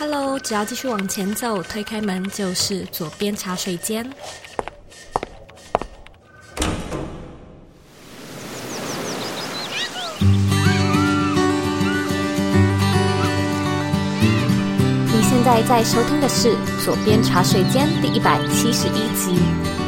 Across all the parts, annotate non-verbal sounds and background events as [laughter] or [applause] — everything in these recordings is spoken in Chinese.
Hello，只要继续往前走，推开门就是左边茶水间。你现在在收听的是《左边茶水间》第一百七十一集。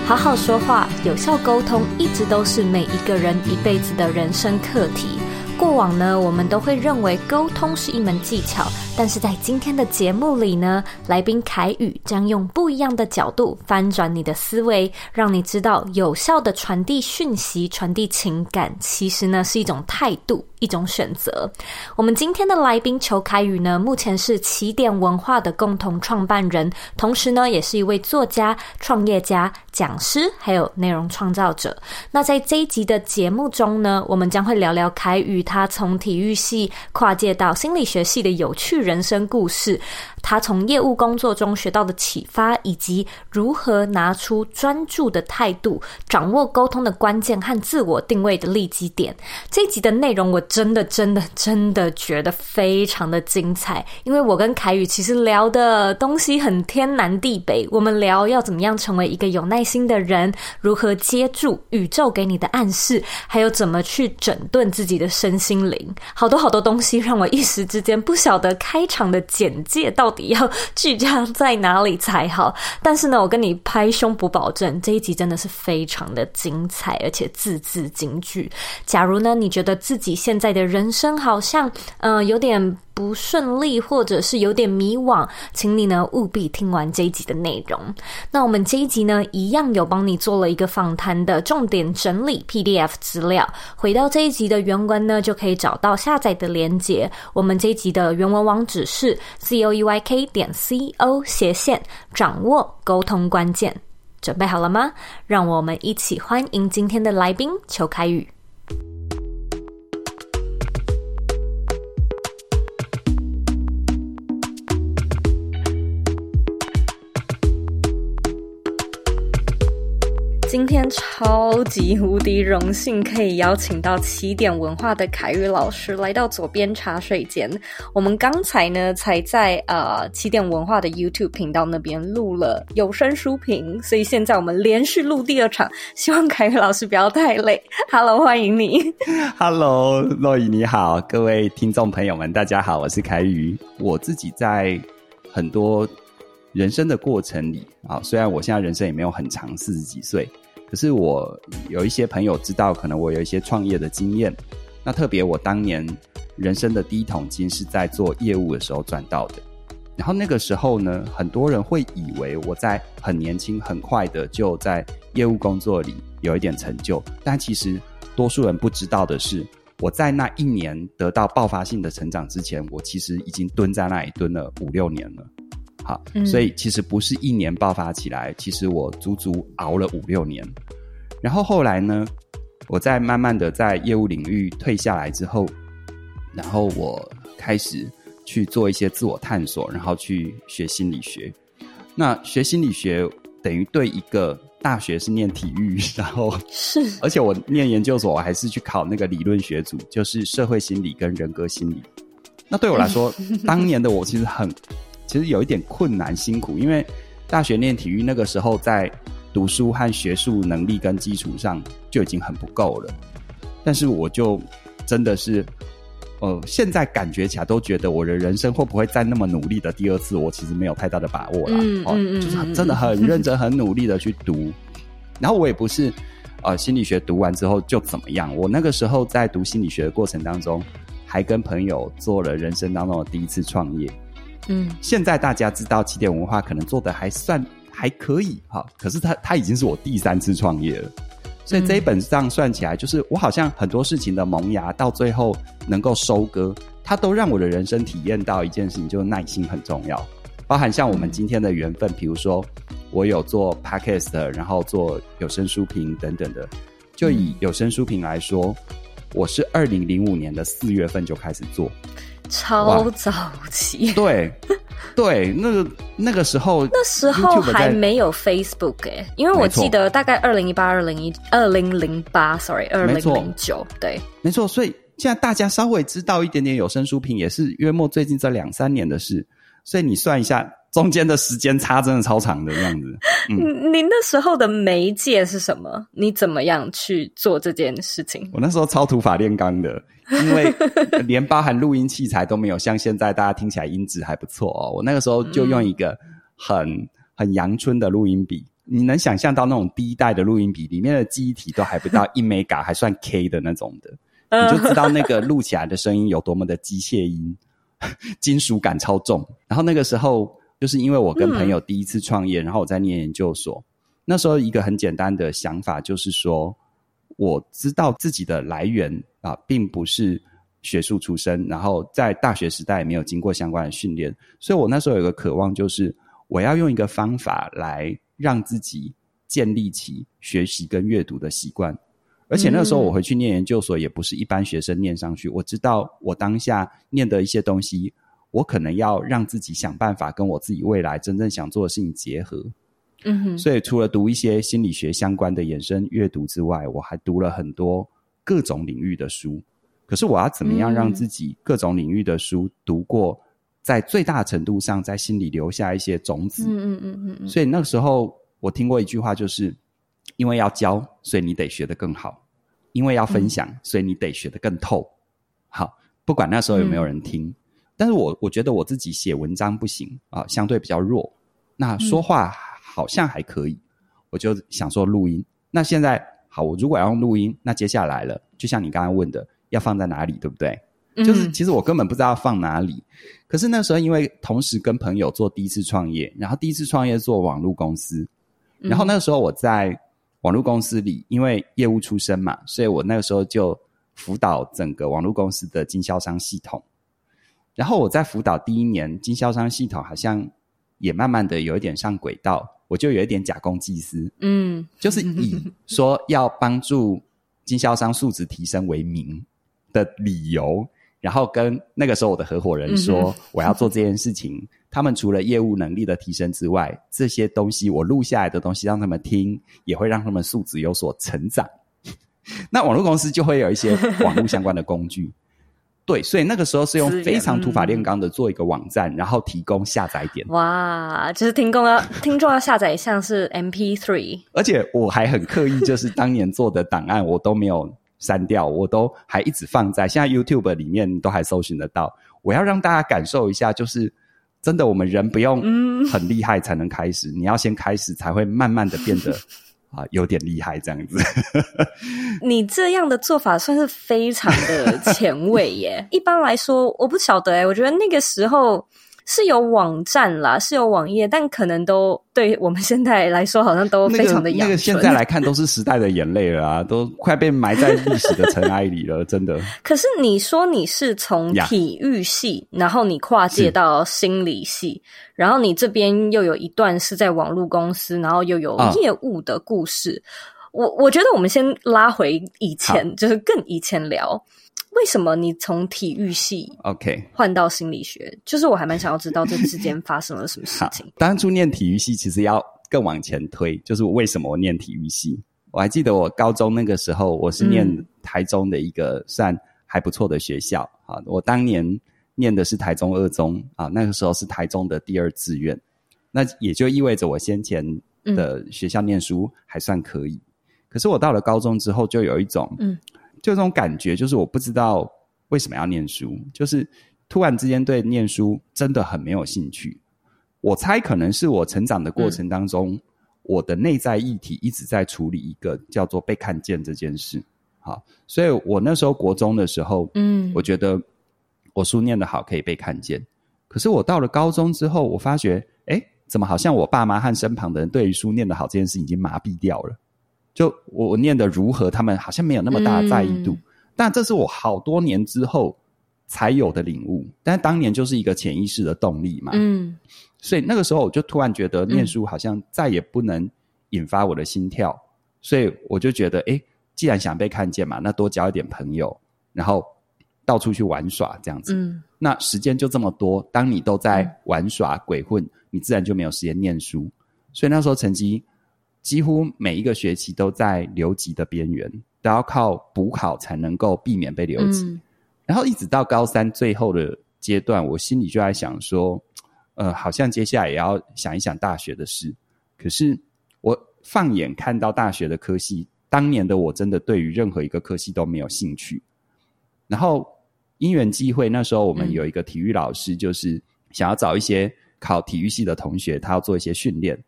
好好说话，有效沟通，一直都是每一个人一辈子的人生课题。过往呢，我们都会认为沟通是一门技巧。但是在今天的节目里呢，来宾凯宇将用不一样的角度翻转你的思维，让你知道有效的传递讯息、传递情感，其实呢是一种态度、一种选择。我们今天的来宾裘凯宇呢，目前是起点文化的共同创办人，同时呢也是一位作家、创业家、讲师，还有内容创造者。那在这一集的节目中呢，我们将会聊聊凯宇他从体育系跨界到心理学系的有趣人生故事，他从业务工作中学到的启发，以及如何拿出专注的态度，掌握沟通的关键和自我定位的利基点。这一集的内容我真的真的真的觉得非常的精彩，因为我跟凯宇其实聊的东西很天南地北。我们聊要怎么样成为一个有耐心的人，如何接住宇宙给你的暗示，还有怎么去整顿自己的身心灵，好多好多东西让我一时之间不晓得开场的简介到底要聚焦在哪里才好？但是呢，我跟你拍胸脯保证，这一集真的是非常的精彩，而且字字金句。假如呢，你觉得自己现在的人生好像嗯、有点不顺利，或者是有点迷惘，请你呢务必听完这一集的内容。那我们这一集呢，一样有帮你做了一个访谈的重点整理 PDF 资料。回到这一集的原文呢，就可以找到下载的连接。我们这一集的原文网址是 zoeyk 点 co 斜线掌握沟通关键。准备好了吗？让我们一起欢迎今天的来宾裘凯宇。今天超级无敌荣幸，可以邀请到起点文化的凯宇老师来到左边茶水间。我们刚才呢，才在呃起点文化的 YouTube 频道那边录了有声书评，所以现在我们连续录第二场，希望凯宇老师不要太累。Hello，欢迎你。Hello，洛伊你好，各位听众朋友们，大家好，我是凯宇。我自己在很多人生的过程里啊，虽然我现在人生也没有很长，四十几岁。可是我有一些朋友知道，可能我有一些创业的经验。那特别我当年人生的第一桶金是在做业务的时候赚到的。然后那个时候呢，很多人会以为我在很年轻、很快的就在业务工作里有一点成就。但其实多数人不知道的是，我在那一年得到爆发性的成长之前，我其实已经蹲在那里蹲了五六年了。好，所以其实不是一年爆发起来，其实我足足熬了五六年。然后后来呢，我在慢慢的在业务领域退下来之后，然后我开始去做一些自我探索，然后去学心理学。那学心理学等于对一个大学是念体育，[laughs] 然后是，而且我念研究所，我还是去考那个理论学组，就是社会心理跟人格心理。那对我来说，[laughs] 当年的我其实很。其实有一点困难辛苦，因为大学练体育那个时候，在读书和学术能力跟基础上就已经很不够了。但是我就真的是，呃，现在感觉起来都觉得我的人生会不会再那么努力的第二次，我其实没有太大的把握了。嗯嗯嗯，就是真的很认真、很努力的去读。然后我也不是，呃，心理学读完之后就怎么样。我那个时候在读心理学的过程当中，还跟朋友做了人生当中的第一次创业。嗯，现在大家知道起点文化可能做的还算还可以哈，可是它它已经是我第三次创业了，所以这一本上算起来，就是我好像很多事情的萌芽到最后能够收割，它都让我的人生体验到一件事情，就是耐心很重要。包含像我们今天的缘分，比如说我有做 podcast，然后做有声书评等等的。就以有声书评来说，我是二零零五年的四月份就开始做。超早期，对对，那个那个时候，[laughs] 那时候还没有 Facebook 哎、欸，因为我记得大概二零一八、二零一、二零零八，sorry，二零零九，对，没错。所以现在大家稍微知道一点点有声书评，也是约莫最近这两三年的事。所以你算一下，中间的时间差真的超长的这样子。嗯，你那时候的媒介是什么？你怎么样去做这件事情？我那时候超土法炼钢的，因为 [laughs] 连包含录音器材都没有，像现在大家听起来音质还不错哦。我那个时候就用一个很、嗯、很阳春的录音笔，你能想象到那种第一代的录音笔里面的记忆体都还不到一 mega，还算 K 的那种的，你就知道那个录起来的声音有多么的机械音。[laughs] 金属感超重，然后那个时候就是因为我跟朋友第一次创业，嗯、然后我在念研究所。那时候一个很简单的想法就是说，我知道自己的来源啊，并不是学术出身，然后在大学时代也没有经过相关的训练，所以我那时候有一个渴望，就是我要用一个方法来让自己建立起学习跟阅读的习惯。而且那时候我回去念研究所，也不是一般学生念上去。我知道我当下念的一些东西，我可能要让自己想办法跟我自己未来真正想做的事情结合。嗯哼。所以除了读一些心理学相关的衍生阅读之外，我还读了很多各种领域的书。可是我要怎么样让自己各种领域的书读过，在最大程度上在心里留下一些种子？嗯嗯嗯嗯。所以那个时候我听过一句话，就是因为要教，所以你得学得更好。因为要分享，嗯、所以你得学得更透。好，不管那时候有没有人听，嗯、但是我我觉得我自己写文章不行啊，相对比较弱。那说话好像还可以，嗯、我就想说录音。那现在好，我如果要用录音，那接下来了，就像你刚刚问的，要放在哪里，对不对？嗯、就是其实我根本不知道放哪里。可是那时候因为同时跟朋友做第一次创业，然后第一次创业做网络公司，然后那个时候我在。网络公司里，因为业务出身嘛，所以我那个时候就辅导整个网络公司的经销商系统。然后我在辅导第一年，经销商系统好像也慢慢的有一点上轨道，我就有一点假公济私，嗯，就是以说要帮助经销商素质提升为名的理由，然后跟那个时候我的合伙人说，我要做这件事情。他们除了业务能力的提升之外，这些东西我录下来的东西让他们听，也会让他们素质有所成长。[laughs] 那网络公司就会有一些网络相关的工具，对，所以那个时候是用非常土法炼钢的做一个网站，然后提供下载点。哇，就是听众要 [laughs] 听众要下载像是 MP3，而且我还很刻意，就是当年做的档案我都没有删掉，我都还一直放在现在 YouTube 里面都还搜寻得到。我要让大家感受一下，就是。真的，我们人不用很厉害才能开始，嗯、你要先开始，才会慢慢的变得啊有点厉害这样子。[laughs] [laughs] 你这样的做法算是非常的前卫耶。一般来说，我不晓得哎，我觉得那个时候。是有网站啦，是有网页，但可能都对我们现在来说，好像都非常的。那个、那个现在来看，都是时代的眼泪了啊，都快被埋在历史的尘埃里了，真的。[laughs] 可是你说你是从体育系.然后你跨界到心理系，然后你这边又有一段是在网络公司，然后又有业务的故事。Uh. 我我觉得我们先拉回以前，就是更以前聊。为什么你从体育系 OK 换到心理学.就是我还蛮想要知道这之间发生了什么事情。当初念体育系，其实要更往前推，就是为什么我念体育系？我还记得我高中那个时候，我是念台中的一个算还不错的学校啊。嗯、我当年念的是台中二中啊，那个时候是台中的第二志愿，那也就意味着我先前的学校念书还算可以。嗯、可是我到了高中之后，就有一种嗯。就这种感觉，就是我不知道为什么要念书，就是突然之间对念书真的很没有兴趣。我猜可能是我成长的过程当中，嗯、我的内在议题一直在处理一个叫做被看见这件事。好，所以我那时候国中的时候，嗯，我觉得我书念得好可以被看见。可是我到了高中之后，我发觉，哎，怎么好像我爸妈和身旁的人对于书念得好这件事已经麻痹掉了。就我我念的如何，他们好像没有那么大的在意度，嗯、但这是我好多年之后才有的领悟。但当年就是一个潜意识的动力嘛，嗯，所以那个时候我就突然觉得念书好像再也不能引发我的心跳，嗯、所以我就觉得，哎，既然想被看见嘛，那多交一点朋友，然后到处去玩耍这样子。嗯，那时间就这么多，当你都在玩耍鬼混，你自然就没有时间念书。所以那时候成绩。几乎每一个学期都在留级的边缘，都要靠补考才能够避免被留级。嗯、然后一直到高三最后的阶段，我心里就在想说，呃，好像接下来也要想一想大学的事。可是我放眼看到大学的科系，当年的我真的对于任何一个科系都没有兴趣。然后因缘际会，那时候我们有一个体育老师，就是想要找一些考体育系的同学，他要做一些训练。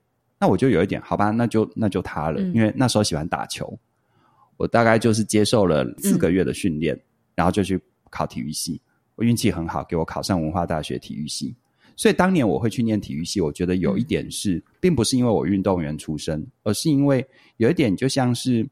那我就有一点，好吧，那就那就他了，因为那时候喜欢打球。我大概就是接受了四个月的训练，嗯、然后就去考体育系。我运气很好，给我考上文化大学体育系。所以当年我会去念体育系，我觉得有一点是，嗯、并不是因为我运动员出身，而是因为有一点就像是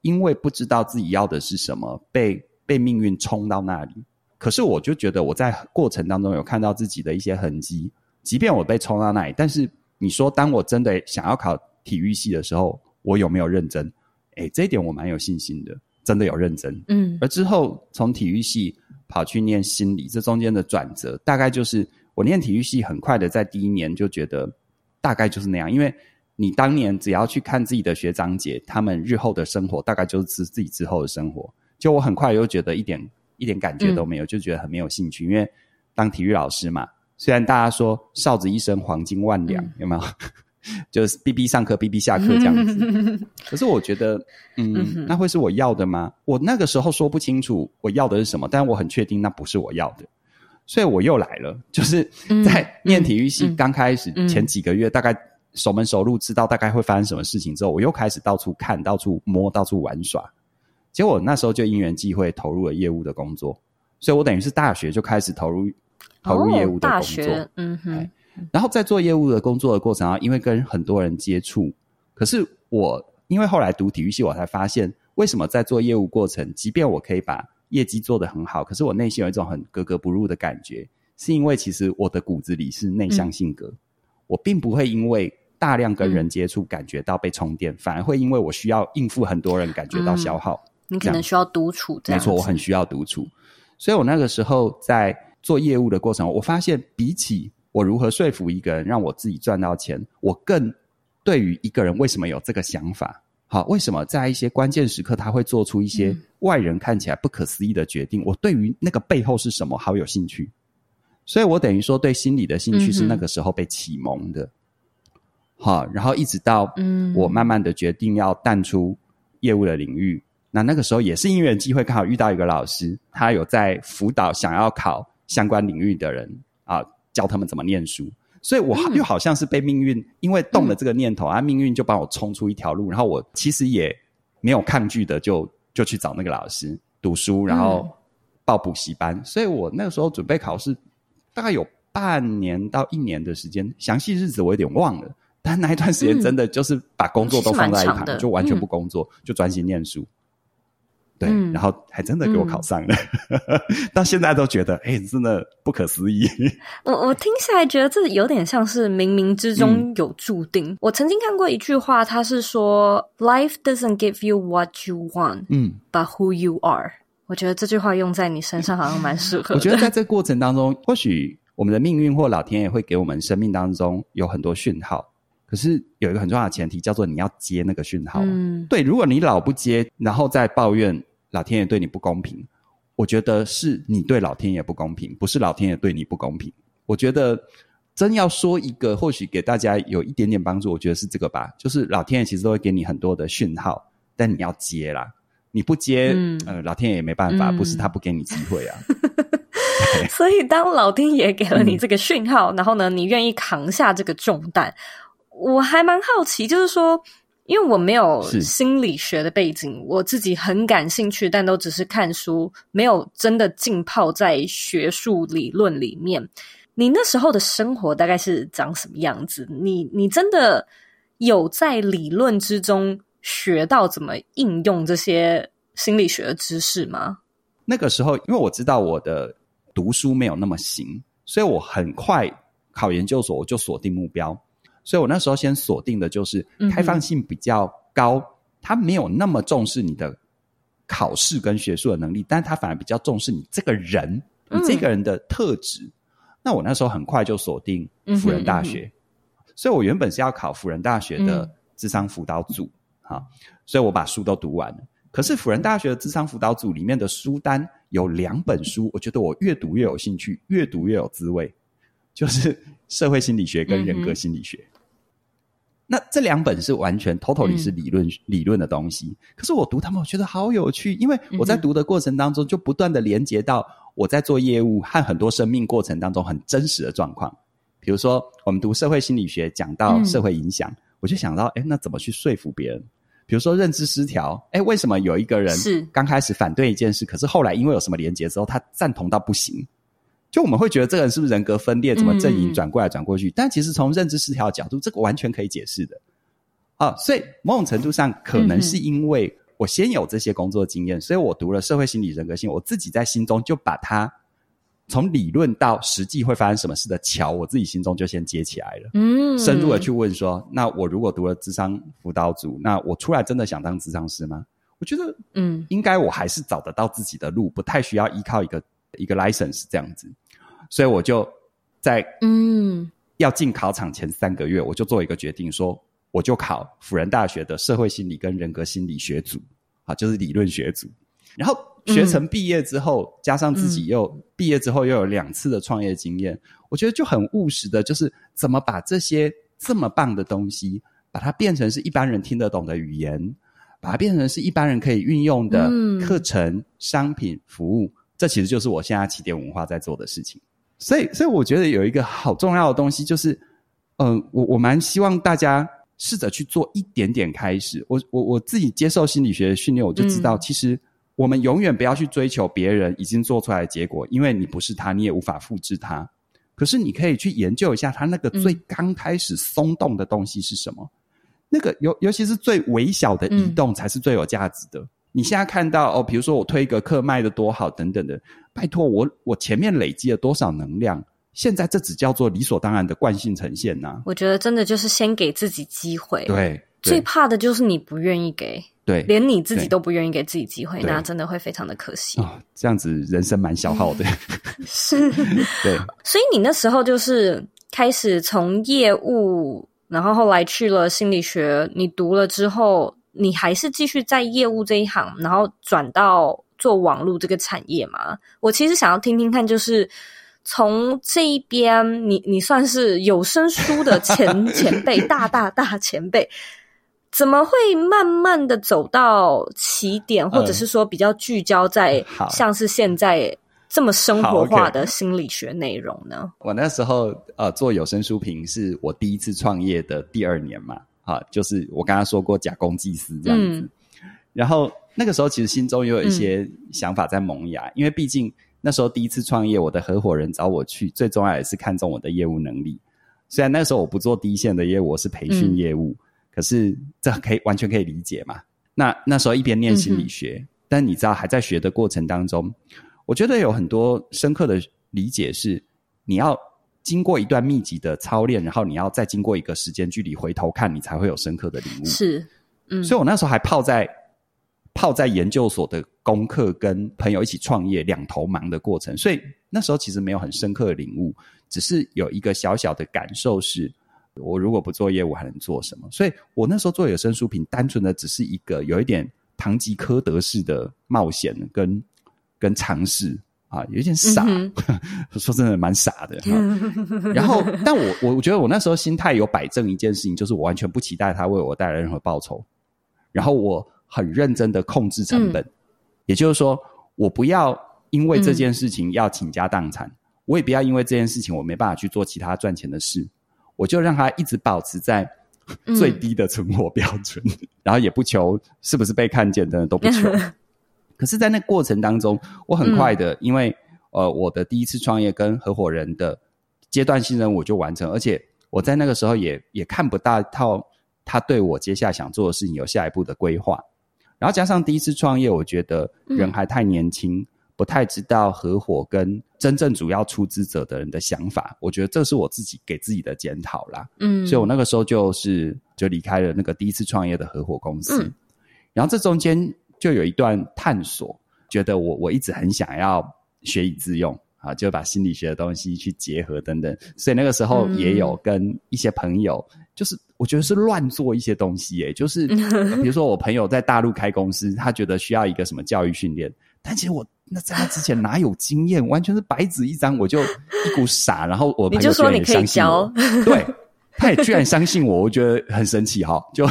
因为不知道自己要的是什么，被被命运冲到那里。可是我就觉得我在过程当中有看到自己的一些痕迹，即便我被冲到那里，但是你说当我真的想要考体育系的时候，我有没有认真？哎，这一点我蛮有信心的，真的有认真。嗯，而之后从体育系跑去念心理，这中间的转折，大概就是我念体育系很快的在第一年就觉得大概就是那样，因为你当年只要去看自己的学长姐，他们日后的生活大概就是自自己之后的生活，就我很快又觉得一点一点感觉都没有，嗯、就觉得很没有兴趣，因为当体育老师嘛，虽然大家说哨子一生黄金万两，嗯、有没有？[laughs] 就是逼逼上课，逼逼下课这样子。[laughs] 可是我觉得，嗯，那会是我要的吗？我那个时候说不清楚我要的是什么，但我很确定那不是我要的，所以我又来了。就是在念体育系刚开始前几个月，大概熟门熟路，知道大概会发生什么事情之后，我又开始到处看，到处摸，到处玩耍。结果我那时候就因缘际会投入了业务的工作，所以我等于是大学就开始投入投入业务的工作。嗯哼。然后在做业务的工作的过程啊，因为跟很多人接触，可是我因为后来读体育系，我才发现为什么在做业务过程，即便我可以把业绩做得很好，可是我内心有一种很格格不入的感觉，是因为其实我的骨子里是内向性格，嗯、我并不会因为大量跟人接触感觉到被充电，嗯、反而会因为我需要应付很多人感觉到消耗。嗯、你可能需要独处，没错，我很需要独处，所以我那个时候在做业务的过程，我发现比起我如何说服一个人让我自己赚到钱？我更对于一个人为什么有这个想法？好，为什么在一些关键时刻他会做出一些外人看起来不可思议的决定？嗯、我对于那个背后是什么好有兴趣，所以我等于说对心理的兴趣是那个时候被启蒙的。嗯、好，然后一直到我慢慢的决定要淡出业务的领域，嗯、那那个时候也是因缘机会，刚好遇到一个老师，他有在辅导想要考相关领域的人啊。教他们怎么念书，所以我又好像是被命运，因为动了这个念头、嗯、啊，命运就帮我冲出一条路，然后我其实也没有抗拒的就，就就去找那个老师读书，然后报补习班。嗯、所以我那个时候准备考试，大概有半年到一年的时间，详细日子我有点忘了，但那一段时间真的就是把工作都放在一旁，嗯、就完全不工作，嗯、就专心念书。对，嗯、然后还真的给我考上了，嗯、[laughs] 到现在都觉得，哎，真的不可思议。[laughs] 我我听下来觉得这有点像是冥冥之中有注定。嗯、我曾经看过一句话，他是说，Life doesn't give you what you want，嗯，but who you are。我觉得这句话用在你身上好像蛮适合的。我觉得在这个过程当中，或许我们的命运或老天爷会给我们生命当中有很多讯号，可是有一个很重要的前提，叫做你要接那个讯号。嗯，对，如果你老不接，然后再抱怨。老天爷对你不公平，我觉得是你对老天爷不公平，不是老天爷对你不公平。我觉得真要说一个，或许给大家有一点点帮助，我觉得是这个吧。就是老天爷其实都会给你很多的讯号，但你要接啦。你不接，嗯、呃，老天爷也没办法，嗯、不是他不给你机会啊。[laughs] 对所以当老天爷给了你这个讯号，嗯、然后呢，你愿意扛下这个重担，我还蛮好奇，就是说。因为我没有心理学的背景，我自己很感兴趣，但都只是看书，没有真的浸泡在学术理论里面。你那时候的生活大概是长什么样子？你你真的有在理论之中学到怎么应用这些心理学的知识吗？那个时候，因为我知道我的读书没有那么行，所以我很快考研究所，我就锁定目标。所以我那时候先锁定的就是开放性比较高，嗯、他没有那么重视你的考试跟学术的能力，但他反而比较重视你这个人，你这个人的特质。嗯、那我那时候很快就锁定辅仁大学，嗯、哼所以我原本是要考辅仁大学的智商辅导组，哈、嗯，所以我把书都读完了。可是辅仁大学的智商辅导组里面的书单有两本书，我觉得我越读越有兴趣，越读越有滋味。就是社会心理学跟人格心理学。嗯、那这两本是完全 totally 是理论、嗯、理论的东西。可是我读他们，我觉得好有趣，因为我在读的过程当中，就不断的连接到我在做业务和很多生命过程当中很真实的状况。比如说，我们读社会心理学讲到社会影响，嗯、我就想到，哎，那怎么去说服别人？比如说认知失调，哎，为什么有一个人是刚开始反对一件事，可是后来因为有什么连接之后，他赞同到不行？就我们会觉得这个人是不是人格分裂？怎么阵营转过来转过去？嗯、但其实从认知失调的角度，这个完全可以解释的。啊，所以某种程度上，可能是因为我先有这些工作经验，嗯、所以我读了社会心理人格性，我自己在心中就把它。从理论到实际会发生什么事的桥，我自己心中就先接起来了。嗯，深入的去问说，那我如果读了智商辅导组，那我出来真的想当智商师吗？我觉得，嗯，应该我还是找得到自己的路，不太需要依靠一个一个 license 这样子。所以我就在嗯要进考场前三个月，我就做一个决定，说我就考辅仁大学的社会心理跟人格心理学组，啊，就是理论学组，然后。学成毕业之后，加上自己又毕业之后又有两次的创业经验，我觉得就很务实的，就是怎么把这些这么棒的东西，把它变成是一般人听得懂的语言，把它变成是一般人可以运用的课程、商品、服务。这其实就是我现在起点文化在做的事情。所以，所以我觉得有一个好重要的东西，就是，嗯，我我蛮希望大家试着去做一点点开始。我我我自己接受心理学的训练，我就知道其实。我们永远不要去追求别人已经做出来的结果，因为你不是他，你也无法复制他。可是你可以去研究一下他那个最刚开始松动的东西是什么，嗯、那个尤尤其是最微小的移动才是最有价值的。嗯、你现在看到哦，比如说我推一个课卖的多好等等的，拜托我我前面累积了多少能量，现在这只叫做理所当然的惯性呈现呐、啊。我觉得真的就是先给自己机会，对，最怕的就是你不愿意给。对，连你自己都不愿意给自己机会，那真的会非常的可惜。哦，这样子人生蛮消耗的。[laughs] 是，对。[laughs] 所以你那时候就是开始从业务，然后后来去了心理学。你读了之后，你还是继续在业务这一行，然后转到做网络这个产业吗？我其实想要听听看，就是从这一边，你你算是有声书的前 [laughs] 前辈，大大大前辈。怎么会慢慢的走到起点，或者是说比较聚焦在像是现在这么生活化的心理学内容呢？我那时候呃做有声书评是我第一次创业的第二年嘛，啊，就是我刚刚说过假公济私这样子。嗯、然后那个时候其实心中也有一些想法在萌芽，嗯、因为毕竟那时候第一次创业，我的合伙人找我去，最重要也是看中我的业务能力。虽然那时候我不做第一线的业务，我是培训业务。嗯可是这可以完全可以理解嘛？那那时候一边念心理学，嗯、但你知道还在学的过程当中，我觉得有很多深刻的理解是，你要经过一段密集的操练，然后你要再经过一个时间距离回头看，你才会有深刻的领悟。是，嗯，所以我那时候还泡在泡在研究所的功课，跟朋友一起创业两头忙的过程，所以那时候其实没有很深刻的领悟，只是有一个小小的感受是。我如果不做业务，还能做什么？所以我那时候做有声书品，单纯的只是一个有一点堂吉诃德式的冒险跟跟尝试啊，有一点傻，嗯、[laughs] 说真的蛮傻的。然后，但我我我觉得我那时候心态有摆正一件事情，就是我完全不期待他为我带来任何报酬，然后我很认真的控制成本，嗯、也就是说，我不要因为这件事情要倾家荡产，嗯、我也不要因为这件事情我没办法去做其他赚钱的事。我就让他一直保持在最低的存活标准，嗯、然后也不求是不是被看见的，都不求。[laughs] 可是，在那过程当中，我很快的，嗯、因为呃，我的第一次创业跟合伙人的阶段性任务就完成，而且我在那个时候也也看不到套他对我接下来想做的事情有下一步的规划。然后加上第一次创业，我觉得人还太年轻。嗯不太知道合伙跟真正主要出资者的人的想法，我觉得这是我自己给自己的检讨啦。嗯，所以我那个时候就是就离开了那个第一次创业的合伙公司，嗯、然后这中间就有一段探索，觉得我我一直很想要学以致用啊，就把心理学的东西去结合等等，所以那个时候也有跟一些朋友，嗯、就是我觉得是乱做一些东西、欸，诶就是比如说我朋友在大陆开公司，他觉得需要一个什么教育训练。但其实我那在他之前哪有经验，完全是白纸一张，我就一股傻。然后我朋友居然也相信我，对，他也居然相信我，我觉得很神奇哈。[laughs] 就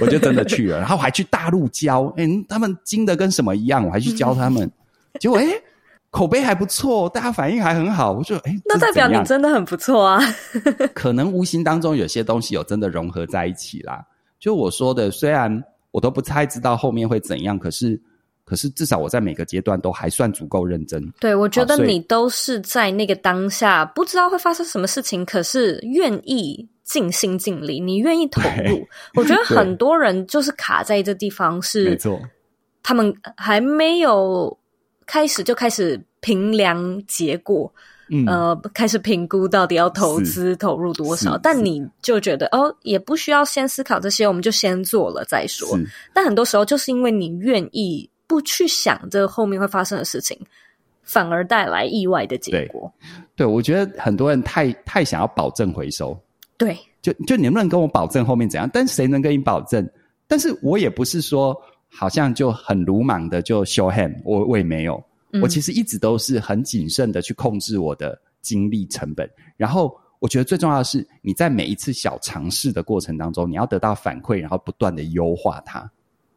我就真的去了，然后我还去大陆教，哎、欸，他们精的跟什么一样，我还去教他们，嗯、结果哎、欸，口碑还不错，大家反应还很好。我说哎，欸、那代表你真的很不错啊。[laughs] 可能无形当中有些东西有真的融合在一起啦。就我说的，虽然我都不太知道后面会怎样，可是。可是至少我在每个阶段都还算足够认真。对，我觉得你都是在那个当下不知道会发生什么事情，可是愿意尽心尽力，你愿意投入。[laughs] 我觉得很多人就是卡在这地方，是没错，他们还没有开始就开始评量结果，嗯、呃，开始评估到底要投资投入多少，但你就觉得哦，也不需要先思考这些，我们就先做了再说。但很多时候就是因为你愿意。不去想这后面会发生的事情，反而带来意外的结果。对，对，我觉得很多人太太想要保证回收。对，就就你能不能跟我保证后面怎样？但谁能跟你保证？但是我也不是说好像就很鲁莽的就 show hand，我我也没有。嗯、我其实一直都是很谨慎的去控制我的精力成本。然后我觉得最重要的是，你在每一次小尝试的过程当中，你要得到反馈，然后不断的优化它。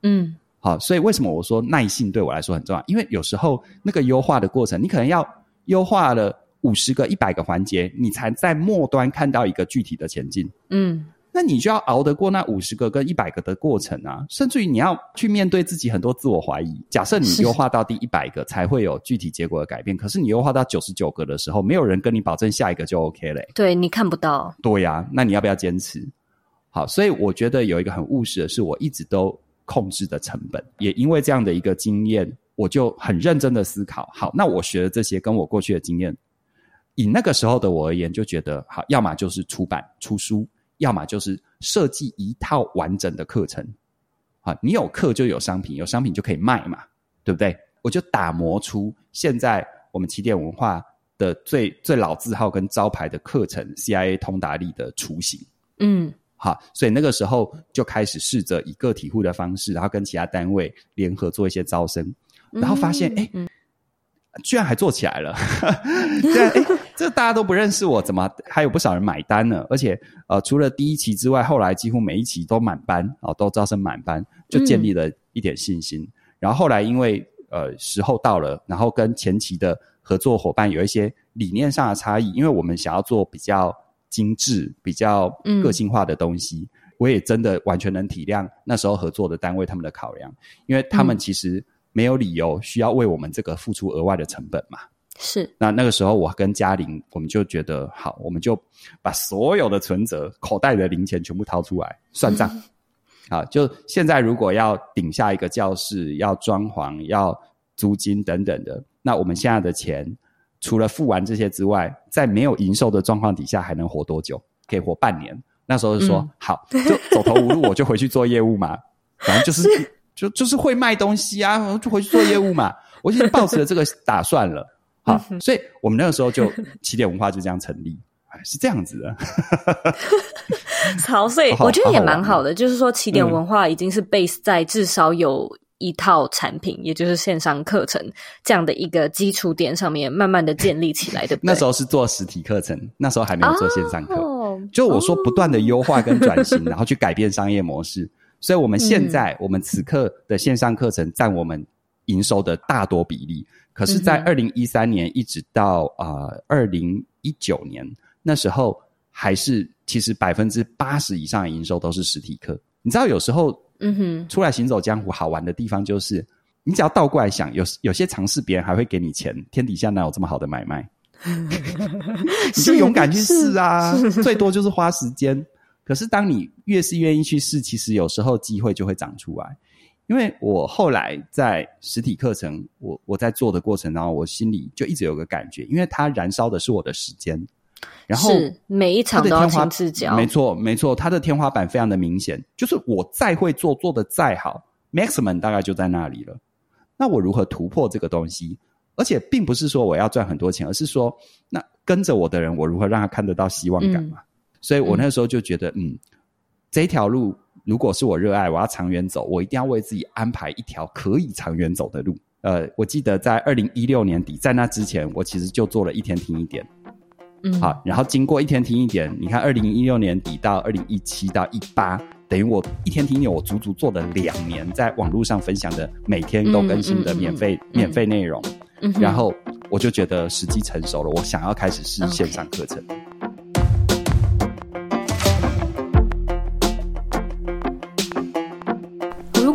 嗯。好，所以为什么我说耐性对我来说很重要？因为有时候那个优化的过程，你可能要优化了五十个、一百个环节，你才在末端看到一个具体的前进。嗯，那你就要熬得过那五十个跟一百个的过程啊，甚至于你要去面对自己很多自我怀疑。假设你优化到第一百个才会有具体结果的改变，可是你优化到九十九个的时候，没有人跟你保证下一个就 OK 嘞。对，你看不到。对呀，那你要不要坚持？好，所以我觉得有一个很务实的是，我一直都。控制的成本，也因为这样的一个经验，我就很认真的思考。好，那我学的这些跟我过去的经验，以那个时候的我而言，就觉得好，要么就是出版出书，要么就是设计一套完整的课程。啊，你有课就有商品，有商品就可以卖嘛，对不对？我就打磨出现在我们起点文化的最最老字号跟招牌的课程 CIA 通达力的雏形。嗯。好，所以那个时候就开始试着以个体户的方式，然后跟其他单位联合做一些招生，然后发现，哎、嗯欸，居然还做起来了。[laughs] 对，哎，这大家都不认识我，怎么还有不少人买单呢？而且，呃，除了第一期之外，后来几乎每一期都满班，哦，都招生满班，就建立了一点信心。嗯、然后后来因为呃时候到了，然后跟前期的合作伙伴有一些理念上的差异，因为我们想要做比较。精致、比较个性化的东西，嗯，我也真的完全能体谅那时候合作的单位他们的考量，因为他们其实没有理由需要为我们这个付出额外的成本嘛。是。那那个时候，我跟嘉玲，我们就觉得好，我们就把所有的存折、口袋的零钱全部掏出来算账。好，就现在如果要顶下一个教室，要装潢、要租金等等的，那我们现在的钱。除了付完这些之外，在没有营收的状况底下，还能活多久？可以活半年。那时候就说、嗯、好，就走投无路，我就回去做业务嘛。反正就是，是就就是会卖东西啊，就回去做业务嘛。我已经抱持了这个打算了。好，所以我们那个时候就起点文化就这样成立，是这样子的。[laughs] 好，所以我觉得也蛮好的，就是说起点文化已经是 base 在至少有。一套产品，也就是线上课程这样的一个基础点上面，慢慢的建立起来的。[laughs] 那时候是做实体课程，那时候还没有做线上课。Oh, 就我说，不断的优化跟转型，oh. [laughs] 然后去改变商业模式。所以，我们现在、嗯、我们此刻的线上课程占我们营收的大多比例。可是，在二零一三年一直到啊二零一九年那时候，还是其实百分之八十以上的营收都是实体课。你知道，有时候。嗯哼，出来行走江湖好玩的地方就是，你只要倒过来想，有有些尝试别人还会给你钱，天底下哪有这么好的买卖？[laughs] 你就勇敢去试啊，[laughs] 最多就是花时间。可是当你越是愿意去试，其实有时候机会就会长出来。因为我后来在实体课程，我我在做的过程当中，我心里就一直有个感觉，因为它燃烧的是我的时间。然后每一场都要亲自教，没错没错，他的天花板非常的明显，就是我再会做，做的再好，maximum 大概就在那里了。那我如何突破这个东西？而且并不是说我要赚很多钱，而是说，那跟着我的人，我如何让他看得到希望感嘛？嗯、所以我那时候就觉得，嗯，嗯，这条路如果是我热爱，我要长远走，我一定要为自己安排一条可以长远走的路。呃，我记得在二零一六年底，在那之前，我其实就做了一天听一点。嗯，好，然后经过一天听一点，你看二零一六年底到二零一七到一八，等于我一天听一点，我足足做了两年，在网络上分享的每天都更新的免费、嗯嗯嗯、免费内容。嗯，然后我就觉得时机成熟了，我想要开始试线上课程。Okay.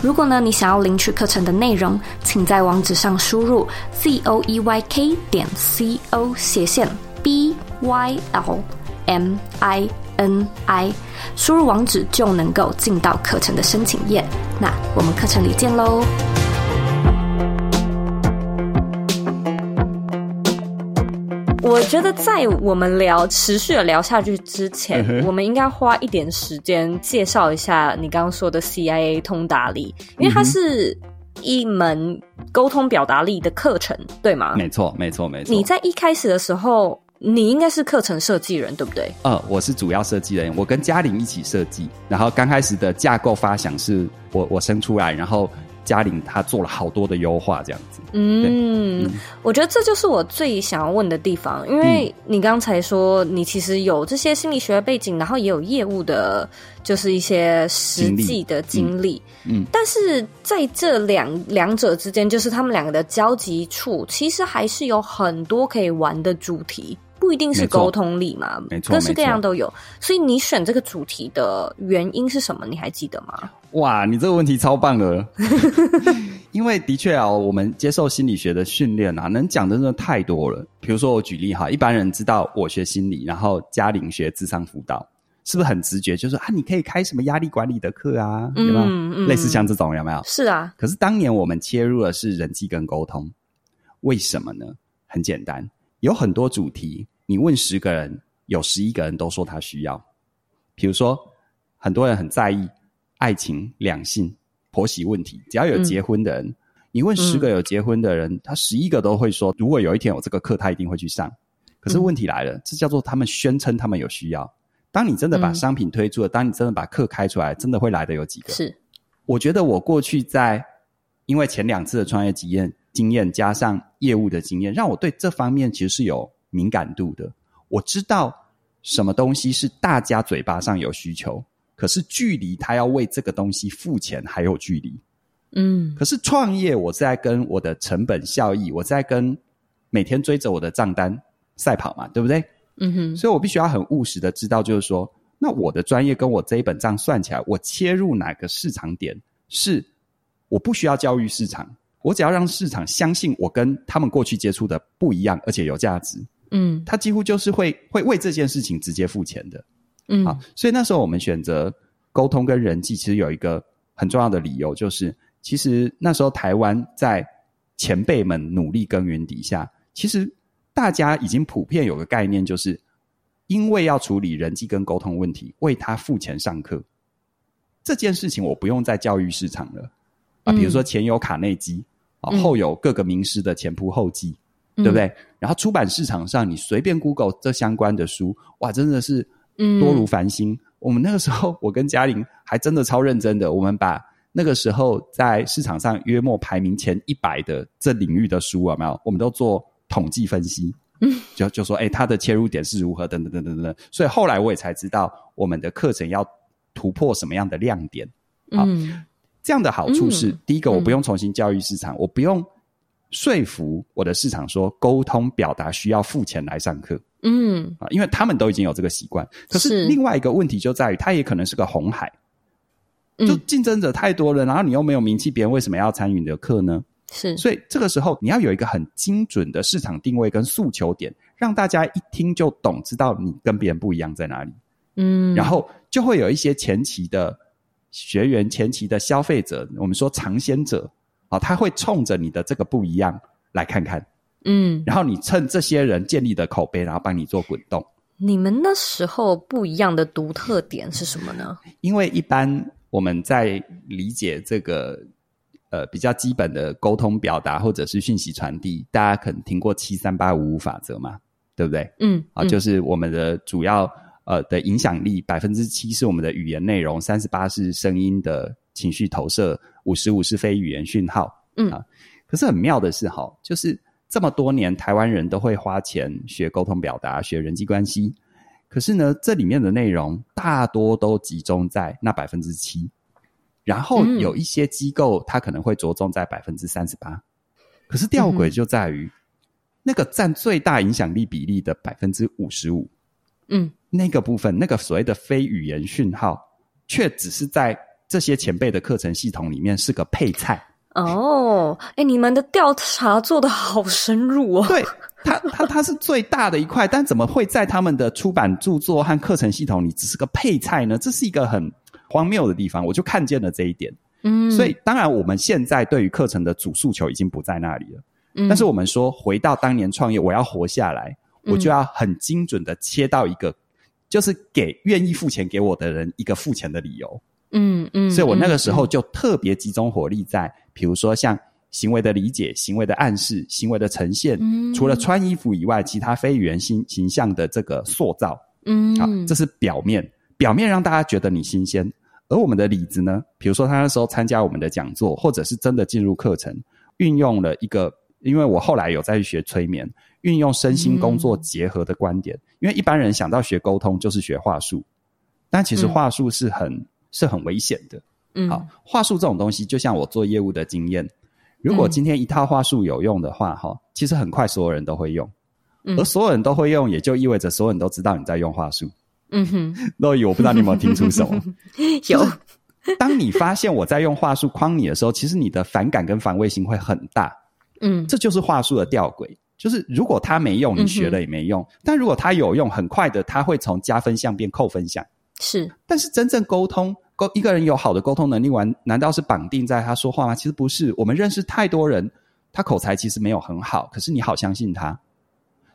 如果呢，你想要领取课程的内容，请在网址上输入 z o e y k 点 c o 斜线 b y l m i n i，输入网址就能够进到课程的申请页。那我们课程里见喽！我觉得在我们聊持续的聊下去之前，嗯、我们应该花一点时间介绍一下你刚刚说的 CIA 通达力，因为它是一门沟通表达力的课程，对吗？没错，没错，没错。你在一开始的时候，你应该是课程设计人，对不对？呃，我是主要设计人，我跟嘉玲一起设计，然后刚开始的架构发想是我我生出来，然后。嘉玲她做了好多的优化，这样子。嗯，嗯，我觉得这就是我最想要问的地方，因为你刚才说你其实有这些心理学背景，然后也有业务的，就是一些实际的经历。嗯，嗯，但是在这两两者之间，就是他们两个的交集处，其实还是有很多可以玩的主题。不一定是沟通力嘛，没错，各式各样都有。所以你选这个主题的原因是什么？你还记得吗？哇，你这个问题超棒的！[laughs] 因为的确啊，我们接受心理学的训练啊，能讲的真的太多了。比如说我举例哈，一般人知道我学心理，然后嘉玲学智商辅导，是不是很直觉？就是说啊，你可以开什么压力管理的课啊，对吧？类似像这种有没有？是啊。可是当年我们切入的是人际跟沟通，为什么呢？很简单，有很多主题。你问十个人，有十一个人都说他需要。比如说，很多人很在意爱情、两性、婆媳问题。只要有结婚的人，嗯、你问十个有结婚的人，嗯、他十一个都会说，如果有一天我这个课，他一定会去上。可是问题来了，嗯、这叫做他们宣称他们有需要。当你真的把商品推出了，嗯、当你真的把课开出来，真的会来的有几个？是，我觉得我过去在因为前两次的创业经验，经验加上业务的经验，让我对这方面其实是有。敏感度的，我知道什么东西是大家嘴巴上有需求，可是距离他要为这个东西付钱还有距离。嗯，可是创业，我在跟我的成本效益，我在跟每天追着我的账单赛跑嘛，对不对？嗯哼，所以我必须要很务实的知道，就是说，那我的专业跟我这一本账算起来，我切入哪个市场点是我不需要教育市场，我只要让市场相信我跟他们过去接触的不一样，而且有价值。嗯，他几乎就是会会为这件事情直接付钱的，嗯，好，所以那时候我们选择沟通跟人际，其实有一个很重要的理由，就是其实那时候台湾在前辈们努力耕耘底下，其实大家已经普遍有个概念，就是因为要处理人际跟沟通问题，为他付钱上课。这件事情，我不用再教育市场了啊，比如说前有卡内基啊，后有各个名师的前仆后继。对不对？然后出版市场上，你随便 Google 这相关的书，哇，真的是多如繁星。嗯、我们那个时候，我跟嘉玲还真的超认真的，我们把那个时候在市场上约莫排名前一百的这领域的书有没有？我们都做统计分析，嗯，就就说，哎，它的切入点是如何，等等等等等等。所以后来我也才知道，我们的课程要突破什么样的亮点。好，嗯、这样的好处是，嗯、第一个，我不用重新教育市场，嗯、我不用。说服我的市场说，沟通表达需要付钱来上课，嗯啊，因为他们都已经有这个习惯。可是另外一个问题就在于，它也可能是个红海，就竞争者太多了，然后你又没有名气，别人为什么要参与你的课呢？是，所以这个时候你要有一个很精准的市场定位跟诉求点，让大家一听就懂，知道你跟别人不一样在哪里。嗯，然后就会有一些前期的学员、前期的消费者，我们说尝鲜者。啊，他会冲着你的这个不一样来看看，嗯，然后你趁这些人建立的口碑，然后帮你做滚动，你们那时候不一样的独特点是什么呢？因为一般我们在理解这个呃比较基本的沟通表达或者是讯息传递，大家可能听过七三八五五法则嘛，对不对？嗯，啊，就是我们的主要呃的影响力，百分之七是我们的语言内容，三十八是声音的情绪投射，五十五是非语言讯号。嗯啊，可是很妙的是哈，就是。这么多年，台湾人都会花钱学沟通表达、学人际关系，可是呢，这里面的内容大多都集中在那百分之七，然后有一些机构它可能会着重在百分之三十八。可是吊诡就在于，那个占最大影响力比例的百分之五十五，嗯，那个部分，那个所谓的非语言讯号，却只是在这些前辈的课程系统里面是个配菜。哦，哎，你们的调查做的好深入哦。对，它它它是最大的一块，但怎么会在他们的出版著作和课程系统里只是个配菜呢？这是一个很荒谬的地方。我就看见了这一点。嗯，所以当然我们现在对于课程的主诉求已经不在那里了。嗯，但是我们说回到当年创业，我要活下来，我就要很精准的切到一个，就是给愿意付钱给我的人一个付钱的理由。嗯嗯，所以我那个时候就特别集中火力在，比如说像行为的理解、行为的暗示、行为的呈现，嗯，除了穿衣服以外，其他非语言形形象的这个塑造，嗯，好，这是表面，表面让大家觉得你新鲜。而我们的李子呢，比如说他那时候参加我们的讲座，或者是真的进入课程，运用了一个，因为我后来有再去学催眠，运用身心工作结合的观点，因为一般人想到学沟通就是学话术，但其实话术是很。是很危险的。嗯，好，话术这种东西，就像我做业务的经验，如果今天一套话术有用的话，哈、嗯，其实很快所有人都会用，嗯、而所有人都会用，也就意味着所有人都知道你在用话术。嗯哼，Zoe，我不知道你有没有听出什么？有。当你发现我在用话术框你的时候，其实你的反感跟防卫心会很大。嗯，这就是话术的吊诡，就是如果他没用，你学了也没用；嗯、但如果他有用，很快的他会从加分项变扣分项。是，但是真正沟通，沟一个人有好的沟通能力，完难道是绑定在他说话吗？其实不是。我们认识太多人，他口才其实没有很好，可是你好相信他。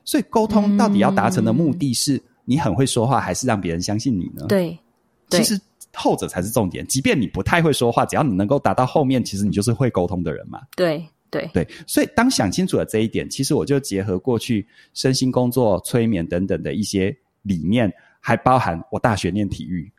所以沟通到底要达成的目的是你很会说话，还是让别人相信你呢？对，其实后者才是重点。即便你不太会说话，只要你能够达到后面，其实你就是会沟通的人嘛。对对对。所以当想清楚了这一点，其实我就结合过去身心工作、催眠等等的一些理念。还包含我大学念体育，